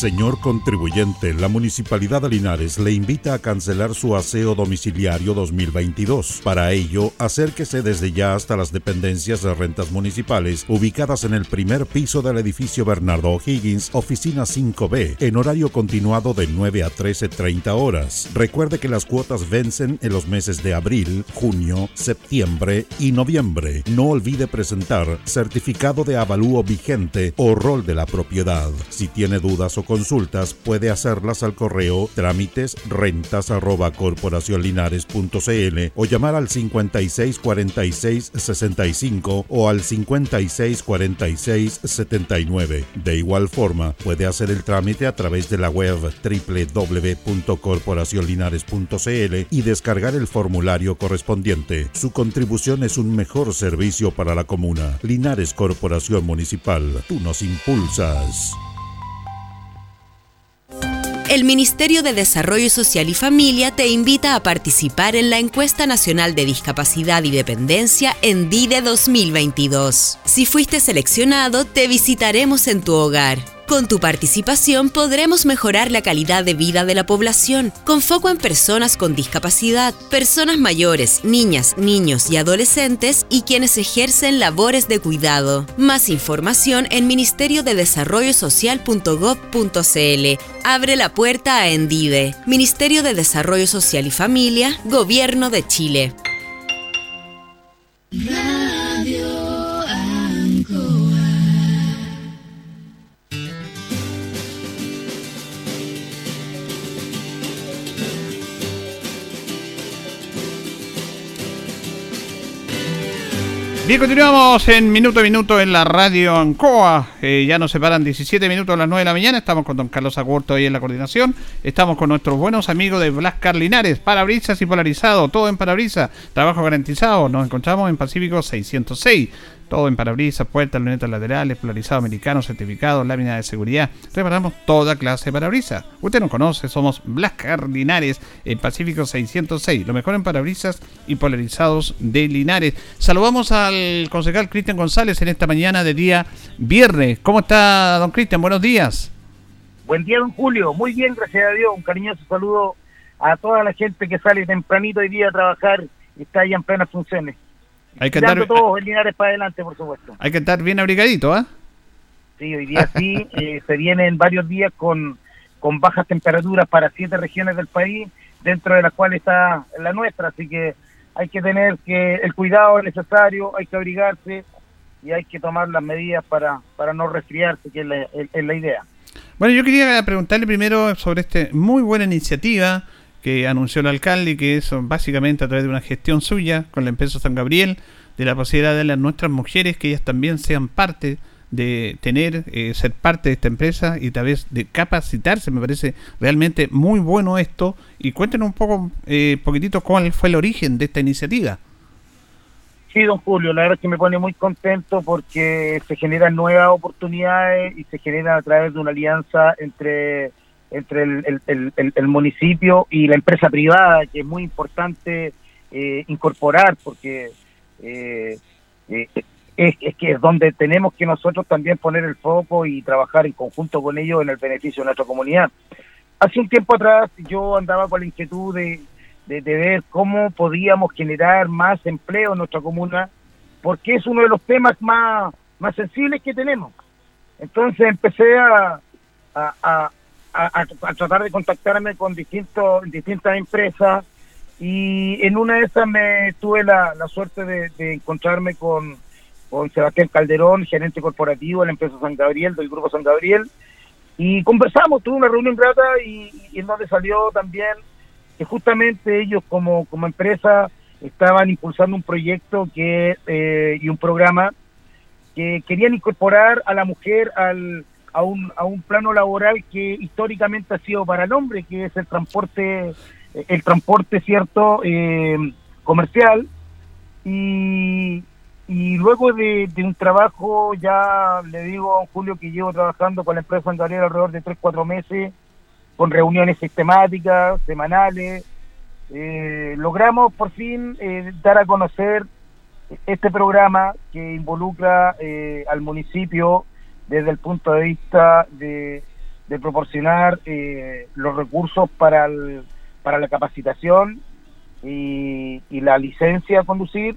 Señor contribuyente, la Municipalidad de Linares le invita a cancelar su aseo domiciliario 2022. Para ello, acérquese desde ya hasta las dependencias de rentas municipales ubicadas en el primer piso del edificio Bernardo O'Higgins, oficina 5B, en horario continuado de 9 a 13.30 horas. Recuerde que las cuotas vencen en los meses de abril, junio, septiembre y noviembre. No olvide presentar certificado de avalúo vigente o rol de la propiedad. Si tiene dudas o consultas puede hacerlas al correo trámites o llamar al 5646 65 o al 5646 79. De igual forma, puede hacer el trámite a través de la web www.corporacionlinares.cl y descargar el formulario correspondiente. Su contribución es un mejor servicio para la comuna. Linares Corporación Municipal, tú nos impulsas
el Ministerio de Desarrollo Social y Familia te invita a participar en la Encuesta Nacional de Discapacidad y Dependencia en DIDE 2022. Si fuiste seleccionado, te visitaremos en tu hogar. Con tu participación podremos mejorar la calidad de vida de la población, con foco en personas con discapacidad, personas mayores, niñas, niños y adolescentes y quienes ejercen labores de cuidado. Más información en ministerio de desarrollo social.gov.cl. Abre la puerta a Endide, Ministerio de Desarrollo Social y Familia, Gobierno de Chile.
Bien, continuamos en minuto a minuto en la radio Ancoa. Eh, ya nos separan 17 minutos a las 9 de la mañana. Estamos con don Carlos Agurto ahí en la coordinación. Estamos con nuestros buenos amigos de Blas Carlinares, parabrisas y polarizado, todo en parabrisas, trabajo garantizado. Nos encontramos en Pacífico 606. Todo en parabrisas, puertas, lunetas laterales, polarizado americano, certificado, lámina de seguridad. Reparamos toda clase de parabrisas. Usted nos conoce, somos Blas Linares, en Pacífico 606. Lo mejor en parabrisas y polarizados de Linares. Saludamos al concejal Cristian González en esta mañana de día viernes. ¿Cómo está, don Cristian? Buenos días.
Buen día, don Julio. Muy bien, gracias a Dios. Un cariñoso saludo a toda la gente que sale tempranito hoy día a trabajar y está ahí en plenas funciones.
Hay que estar
todos en Linares para adelante, por supuesto.
Hay que estar bien abrigadito, ¿ah?
Sí, hoy día sí, eh, se vienen varios días con, con bajas temperaturas para siete regiones del país, dentro de las cuales está la nuestra, así que hay que tener que el cuidado necesario, hay que abrigarse y hay que tomar las medidas para, para no resfriarse, que es la, es la idea.
Bueno, yo quería preguntarle primero sobre esta muy buena iniciativa que anunció el alcalde, que es básicamente a través de una gestión suya con la empresa San Gabriel, de la posibilidad de a nuestras mujeres que ellas también sean parte de tener, eh, ser parte de esta empresa y tal vez de capacitarse. Me parece realmente muy bueno esto. Y cuéntenos un poco, eh, poquitito, cuál fue el origen de esta iniciativa.
Sí, don Julio, la verdad es que me pone muy contento porque se generan nuevas oportunidades y se generan a través de una alianza entre entre el, municipio y la empresa privada, que es muy importante eh, incorporar, porque eh, eh, es, que es donde tenemos que nosotros también poner el foco y trabajar en conjunto con ellos en el beneficio de nuestra comunidad. Hace un tiempo atrás yo andaba con la inquietud de, de, ver cómo podíamos generar más empleo en nuestra comuna, porque es uno de los temas más, más sensibles que tenemos. Entonces empecé a, tratar de contactarme con distintos, distintas empresas. Y en una de esas me tuve la, suerte de, encontrarme con, con Sebastián Calderón, gerente corporativo de la empresa San Gabriel, del Grupo San Gabriel, y conversamos, tuve una reunión grata y, y en donde salió también que justamente ellos como, como empresa estaban impulsando un proyecto que eh, y un programa que querían incorporar a la mujer al, a, un, a un plano laboral que históricamente ha sido para el hombre, que es el transporte, el transporte cierto eh, comercial. Y, y luego de, un trabajo, ya le digo a Julio que llevo trabajando con la empresa en Gabriel alrededor de 3-4 meses, con reuniones sistemáticas, semanales, eh, logramos por fin eh, dar a conocer este programa que involucra eh, al municipio desde el punto de vista de, proporcionar los recursos para, para la capacitación y, la licencia a conducir.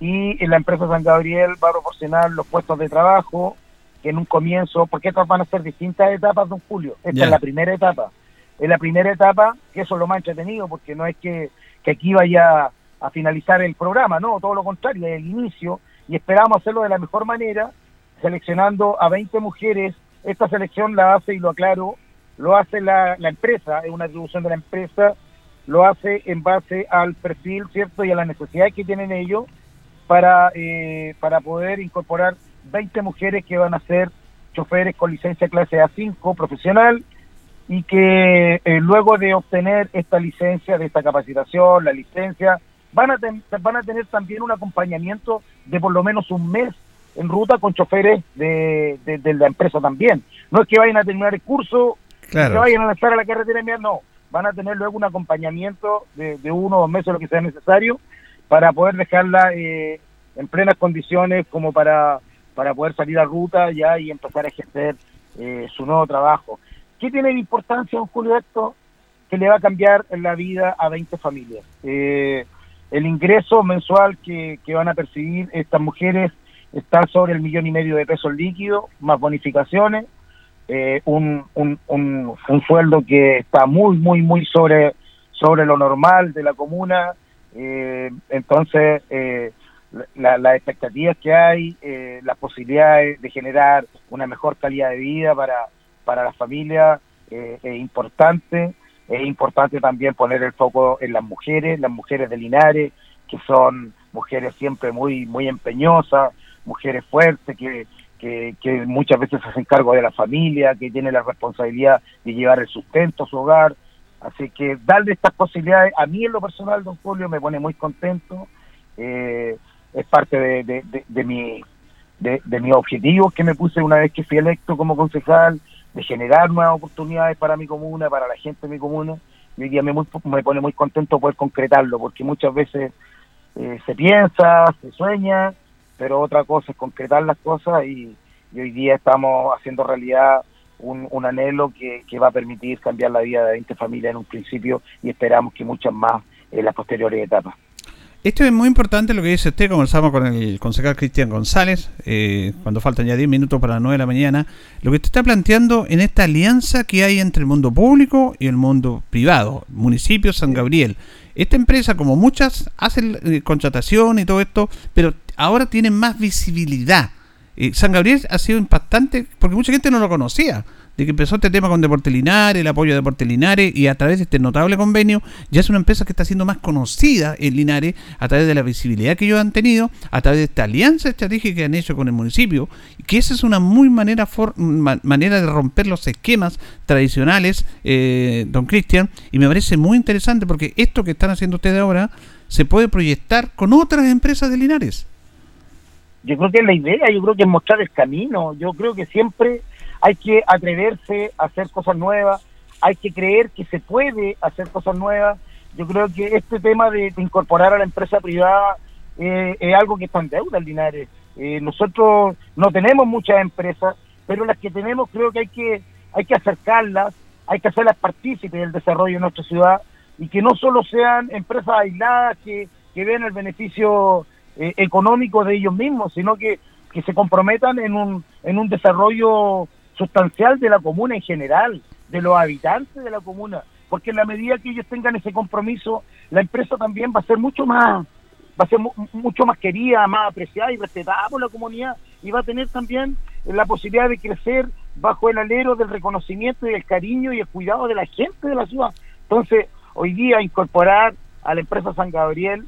Y la empresa San Gabriel va a proporcionar los puestos de trabajo que en un comienzo, porque estas van a ser distintas etapas, don Julio, esta es la primera etapa. En la primera etapa, que eso es lo más entretenido, porque no es que, aquí vaya a finalizar el programa, no, todo lo contrario, es el inicio, y esperamos hacerlo de la mejor manera, seleccionando a 20 mujeres. Esta selección la hace, y lo aclaro, lo hace la, empresa, es una atribución de la empresa, lo hace en base al perfil, ¿cierto? Y a las necesidades que tienen ellos para, eh, para poder incorporar 20 mujeres que van a ser choferes con licencia clase A5 profesional y que eh, luego de obtener esta licencia, de esta capacitación, la licencia, van a, van a tener también un acompañamiento de por lo menos un mes en ruta con choferes de, de, la empresa también. No es que vayan a terminar el curso, que vayan a lanzar a la carretera no, van a tener luego un acompañamiento de, de uno o dos meses, lo que sea necesario, para poder dejarla eh, en plenas condiciones como para, para poder salir a ruta ya y empezar a ejercer eh, su nuevo trabajo. ¿Qué tiene de importancia, un Julio, esto? Que le va a cambiar la vida a 20 familias. Eh, el ingreso mensual que, van a percibir estas mujeres está sobre el millón y medio de pesos líquidos, más bonificaciones, eh, un, un, un, sueldo que está muy, muy, muy sobre, sobre lo normal de la comuna. Eh, entonces, las expectativas que hay, las posibilidades de generar una mejor calidad de vida para para la familia eh, es importante. Es importante también poner el foco en las mujeres, las mujeres de Linares, que son mujeres siempre muy muy empeñosas, mujeres fuertes que, que, muchas veces se hacen cargo de la familia, que tienen la responsabilidad de llevar el sustento a su hogar. Así que darle estas posibilidades, a mí en lo personal, don Julio, me pone muy contento. Eh, es parte de, de, de, mi, de, de mis objetivos que me puse una vez que fui electo como concejal de generar nuevas oportunidades para mi comuna, para la gente de mi comuna. Y hoy día me, me pone muy contento poder concretarlo, porque muchas veces eh, se piensa, se sueña, pero otra cosa es concretar las cosas y, hoy día estamos haciendo realidad un, un anhelo que, que, va a permitir cambiar la vida de 20 familias en un principio y esperamos que muchas más en las posteriores etapas.
Esto es muy importante lo que dice usted, conversamos con el concejal Cristian González, eh, cuando faltan ya 10 minutos para las 9 de la mañana, lo que usted está planteando en esta alianza que hay entre el mundo público y el mundo privado, municipio San Gabriel. Esta empresa, como muchas, hace eh, contratación y todo esto, pero ahora tiene más visibilidad. Eh, San Gabriel ha sido impactante porque mucha gente no lo conocía de que empezó este tema con Deporte Linares, el apoyo de Deporte Linares y a través de este notable convenio ya es una empresa que está siendo más conocida en Linares a través de la visibilidad que ellos han tenido, a través de esta alianza estratégica que han hecho con el municipio, que esa es una muy manera, manera de romper los esquemas tradicionales, eh, don Cristian, y me parece muy interesante porque esto que están haciendo ustedes ahora se puede proyectar con otras empresas de Linares.
Yo creo que es la idea, yo creo que es mostrar el camino, yo creo que siempre hay que atreverse a hacer cosas nuevas, hay que creer que se puede hacer cosas nuevas. Yo creo que este tema de, incorporar a la empresa privada eh, es algo que está en deuda el Linares. Eh, nosotros no tenemos muchas empresas, pero las que tenemos creo que hay que hay que acercarlas, hay que hacerlas partícipes del desarrollo de nuestra ciudad y que no solo sean empresas aisladas que, que vean el beneficio eh, económico de ellos mismos, sino que, que se comprometan en un, en un desarrollo sustancial de la comuna en general. de los habitantes de la comuna, porque en la medida que ellos tengan ese compromiso, la empresa también va a ser mucho más va a ser mucho más querida, más apreciada y respetada por la comunidad y va a tener también la posibilidad de crecer bajo el alero del reconocimiento y el cariño y el cuidado de la gente de la ciudad. Entonces, hoy día incorporar a la empresa San Gabriel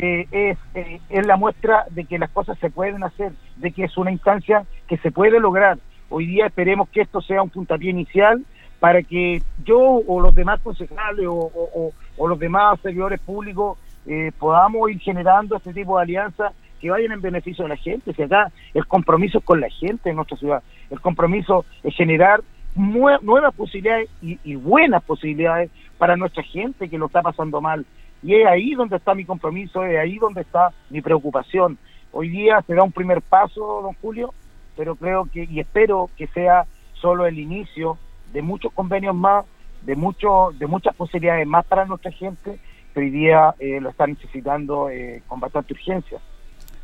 eh, es, eh, es la muestra de que las cosas se pueden hacer, de que es una instancia que se puede lograr. Hoy día esperemos que esto sea un puntapié inicial para que yo o los demás concejales o, o los demás servidores públicos eh, podamos ir generando este tipo de alianzas que vayan en beneficio de la gente. Si acá el compromiso es con la gente en nuestra ciudad, el compromiso es generar nuevas posibilidades y, buenas posibilidades para nuestra gente que lo está pasando mal. Y es ahí donde está mi compromiso, es ahí donde está mi preocupación. Hoy día se da un primer paso, don Julio, pero creo que y espero que sea solo el inicio de muchos convenios más, de mucho, de muchas posibilidades más para nuestra gente hoy día eh, lo están necesitando eh, con bastante urgencia.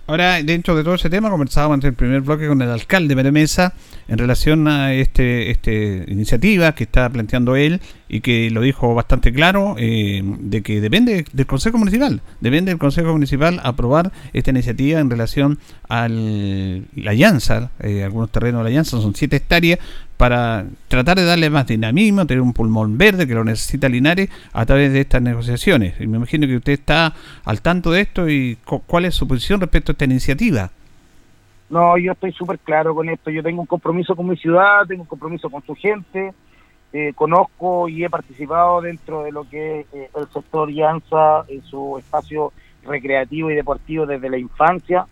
Ahora, dentro de todo ese tema, conversábamos en el primer bloque con el alcalde de Mesa en relación a este, este iniciativa que está planteando él y que lo dijo bastante claro, eh, de que depende del Consejo Municipal, depende del Consejo Municipal aprobar esta iniciativa en relación a la Alianza, eh, algunos terrenos de la Alianza, son siete hectáreas, para tratar de darle más dinamismo, tener un pulmón verde que lo necesita Linares a través de estas negociaciones. Y me imagino que usted está al tanto de esto y cuál es su posición respecto a esta iniciativa.
No, yo estoy súper claro con esto. Yo tengo un compromiso con mi ciudad, tengo un compromiso con su gente. Eh, conozco y he participado dentro de lo que es eh, el sector Llanza en su espacio recreativo y deportivo desde la infancia.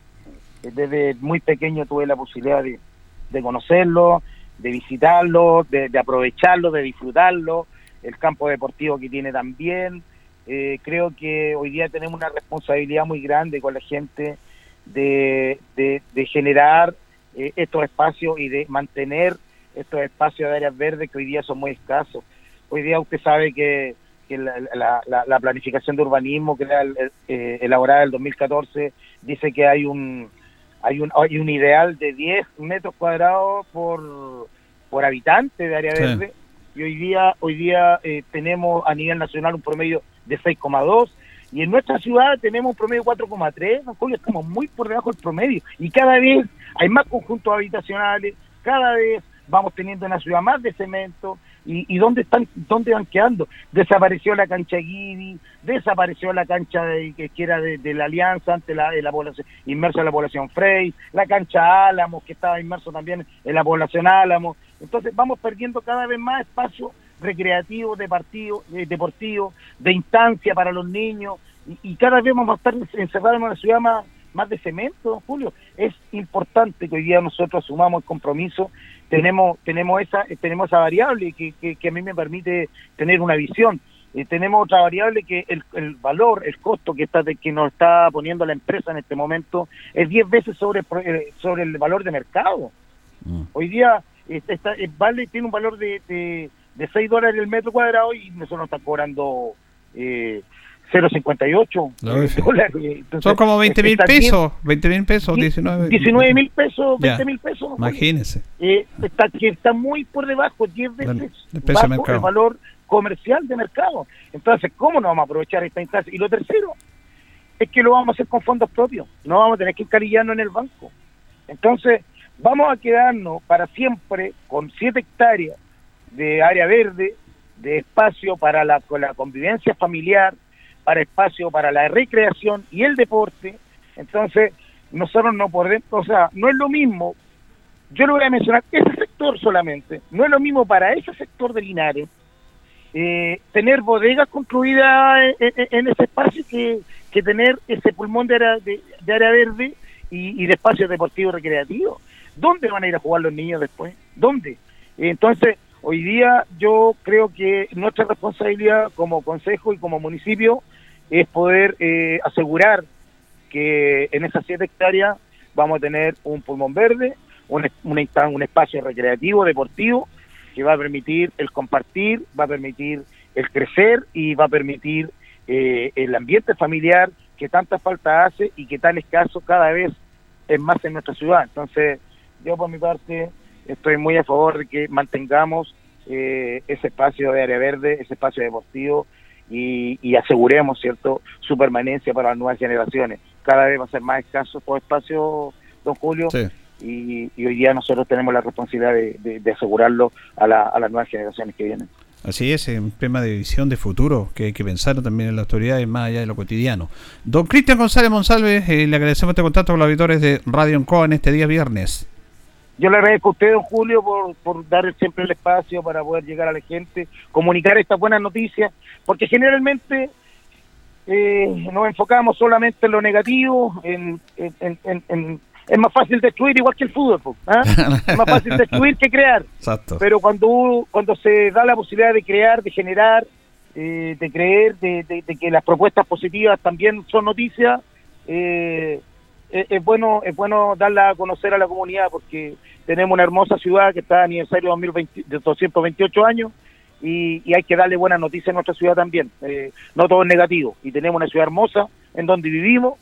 Desde muy pequeño tuve la posibilidad de, conocerlo, de visitarlo, de, aprovecharlo, de disfrutarlo. El campo deportivo que tiene también. creo que hoy día tenemos una responsabilidad muy grande con la gente de, de, generar eh, estos espacios y de mantener estos espacios de áreas verdes que hoy día son muy escasos. Hoy día usted sabe que, la, planificación de urbanismo que era eh, elaborada en el 2014 dice que hay un hay un hay un ideal de 10 metros cuadrados por por habitante de área verde y hoy día hoy día eh, tenemos a nivel nacional un promedio de 6,2 y en nuestra ciudad tenemos un promedio 4,3, Julio, estamos muy por debajo del promedio. Y cada vez hay más conjuntos habitacionales, cada vez vamos teniendo una ciudad más de cemento. ¿Y, dónde están dónde van quedando? Desapareció la cancha Guidi, desapareció la cancha de, que era de, la Alianza ante la, la población, inmersa en la población Frey, la cancha Álamo, que estaba inmerso también en la población Álamo. Entonces vamos perdiendo cada vez más espacio recreativo, de partido, deportivo, de instancia para los niños, y, cada vez vamos a estar encerrados en una ciudad más, más de cemento, don Julio. Es importante que hoy día nosotros asumamos el compromiso, tenemos, tenemos esa, tenemos esa variable que, que, a mí me permite tener una visión. Eh, tenemos otra variable que el, el, valor, el costo que está que nos está poniendo la empresa en este momento es 10 veces sobre, eh, sobre el valor de mercado. Mm. Hoy día este, está, vale tiene un valor de de 6 dólares el metro cuadrado y nosotros nos está cobrando eh, 0,58
dólares. Son como 20 mil pesos, 20 mil pesos, 19
mil pesos, 20 mil pesos.
Imagínese.
Eh, está, que está muy por debajo, 10 veces bajo el valor comercial de mercado. Entonces, ¿cómo no vamos a aprovechar esta instancia? Y lo tercero es que lo vamos a hacer con fondos propios, no vamos a tener que encarillarnos en el banco. Entonces, vamos a quedarnos para siempre con 7 hectáreas de área verde, de espacio para la, la convivencia familiar, para espacio para la recreación y el deporte. Entonces, nosotros no podemos, o sea, no es lo mismo, yo le voy a mencionar ese sector solamente, no es lo mismo para ese sector de Linares eh, tener bodegas construidas en, ese espacio que, que, tener ese pulmón de área, de, área verde y, de espacio deportivo recreativo. ¿Dónde van a ir a jugar los niños después? ¿Dónde? Entonces, Hoy día yo creo que nuestra responsabilidad como consejo y como municipio es poder eh, asegurar que en esas siete hectáreas vamos a tener un pulmón verde, un, un, espacio recreativo, deportivo, que va a permitir el compartir, va a permitir el crecer y va a permitir eh, el ambiente familiar que tanta falta hace y que tan escaso cada vez es más en nuestra ciudad. Entonces, yo por mi parte estoy muy a favor de que mantengamos eh, ese espacio de área verde, ese espacio deportivo y, y, aseguremos, ¿cierto?, su permanencia para las nuevas generaciones. Cada vez va a ser más escaso todo espacio, don Julio, y, hoy día nosotros tenemos la responsabilidad de, asegurarlo a, a las nuevas generaciones que vienen.
Así es, un tema de visión de futuro que hay que pensar también en la autoridad más allá de lo cotidiano. Don Cristian González Monsalve, eh, le agradecemos este contacto con los auditores de Radio Encoa en este día viernes.
Yo le agradezco a usted, don Julio, por, por dar siempre el espacio para poder llegar a la gente, comunicar estas buenas noticias, porque generalmente eh, nos enfocamos solamente en lo negativo, en, en, en es más fácil destruir igual que el fútbol, ¿ah? es más fácil destruir que crear. Pero cuando cuando se da la posibilidad de crear, de generar, eh, de creer, de, que las propuestas positivas también son noticias, eh, es, bueno es bueno darla a conocer a la comunidad porque tenemos una hermosa ciudad que está a aniversario 2020, de 228 años y, hay que darle buenas noticias a nuestra ciudad también. Eh, no todo es negativo y tenemos una ciudad hermosa en donde vivimos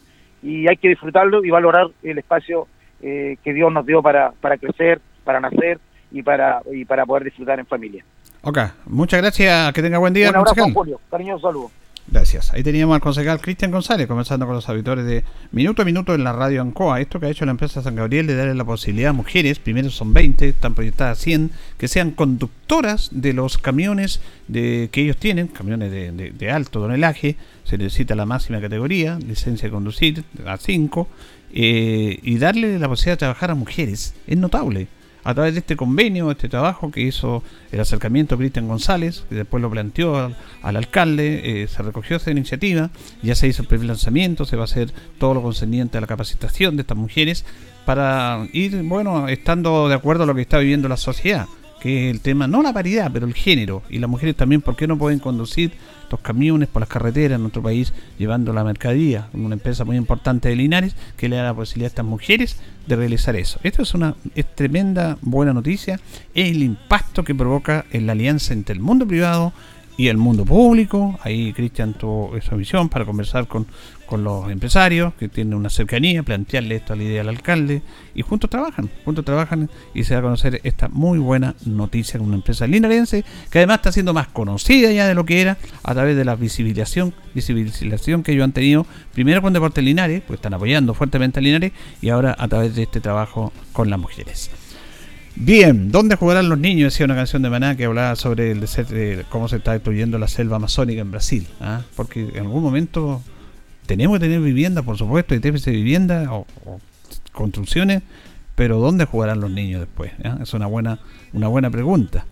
y hay que disfrutarlo y valorar el espacio eh, que Dios nos dio para, para crecer, para nacer y para, y para poder disfrutar en familia.
Ok, muchas gracias, que tenga buen día.
Un abrazo, Julio, cariñoso saludo.
Gracias. Ahí teníamos al concejal Cristian González conversando con los auditores de Minuto a Minuto en la radio Ancoa. Esto que ha hecho la empresa San Gabriel de darle la posibilidad a mujeres, primero son 20, están proyectadas 100, que sean conductoras de los camiones de, que ellos tienen, camiones de, de, alto tonelaje, se necesita la máxima categoría, licencia de conducir a 5, eh, y darle la posibilidad de trabajar a mujeres. Es notable a través de este convenio, este trabajo que hizo el acercamiento Cristian González, que después lo planteó al, alcalde, eh, se recogió esa iniciativa, ya se hizo el primer lanzamiento, se va a hacer todo lo concerniente a la capacitación de estas mujeres para ir, bueno, estando de acuerdo a lo que está viviendo la sociedad, que es el tema, no la paridad, pero el género, y las mujeres también, ¿por qué no pueden conducir estos camiones por las carreteras en nuestro país llevando la mercadería, una empresa muy importante de Linares que le da la posibilidad a estas mujeres de realizar eso. Esto es una es tremenda buena noticia, el impacto que provoca en la alianza entre el mundo privado y el mundo público. Ahí Cristian tuvo esa visión para conversar con, con los empresarios que tienen una cercanía, plantearle esto a la idea al alcalde y juntos trabajan, juntos trabajan y se va a conocer esta muy buena noticia con una empresa linarense que además está siendo más conocida ya de lo que era a través de la visibilización, visibilización que ellos han tenido primero con Deportes Linares, pues están apoyando fuertemente a Linares y ahora a través de este trabajo con las mujeres. Bien, ¿dónde jugarán los niños? Decía una canción de Maná que hablaba sobre el, cómo se está destruyendo la selva amazónica en Brasil. ¿ah? Porque en algún momento tenemos que tener vivienda, por supuesto, y TPC vivienda o, construcciones, pero ¿dónde jugarán los niños después? ¿Ah? Es una buena, una buena pregunta.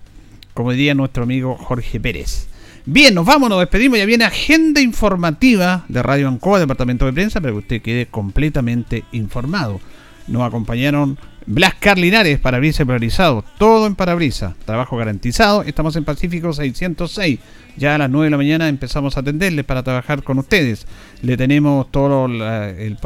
Como diría nuestro amigo Jorge Pérez. Bien, nos vamos, nos despedimos. Ya viene agenda informativa de Radio Ancoa, Departamento de Prensa, para que usted quede completamente informado. Nos acompañaron Blas Carlinares, parabrisa polarizado, todo en parabrisa, trabajo garantizado. Estamos en Pacífico 606. Ya a las 9 de la mañana empezamos a atenderles para trabajar con ustedes. Le tenemos todo el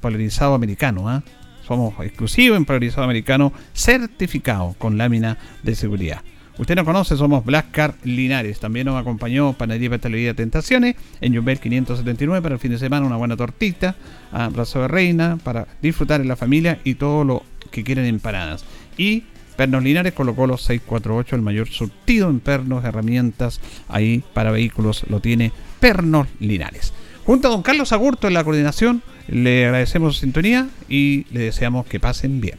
polarizado americano. ¿ah? Somos exclusivos en polarizado americano certificado con lámina de seguridad. Usted nos conoce, somos Blascar Linares. También nos acompañó Panadería Pastelería Tentaciones en Jumbel 579 para el fin de semana, una buena tortita, a brazo de reina para disfrutar en la familia y todo lo que quieren empanadas. Y Pernos Linares colocó los 648, el mayor surtido en pernos, herramientas ahí para vehículos lo tiene Pernos Linares. Junto a don Carlos Agurto en la coordinación, le agradecemos su sintonía y le deseamos que pasen bien.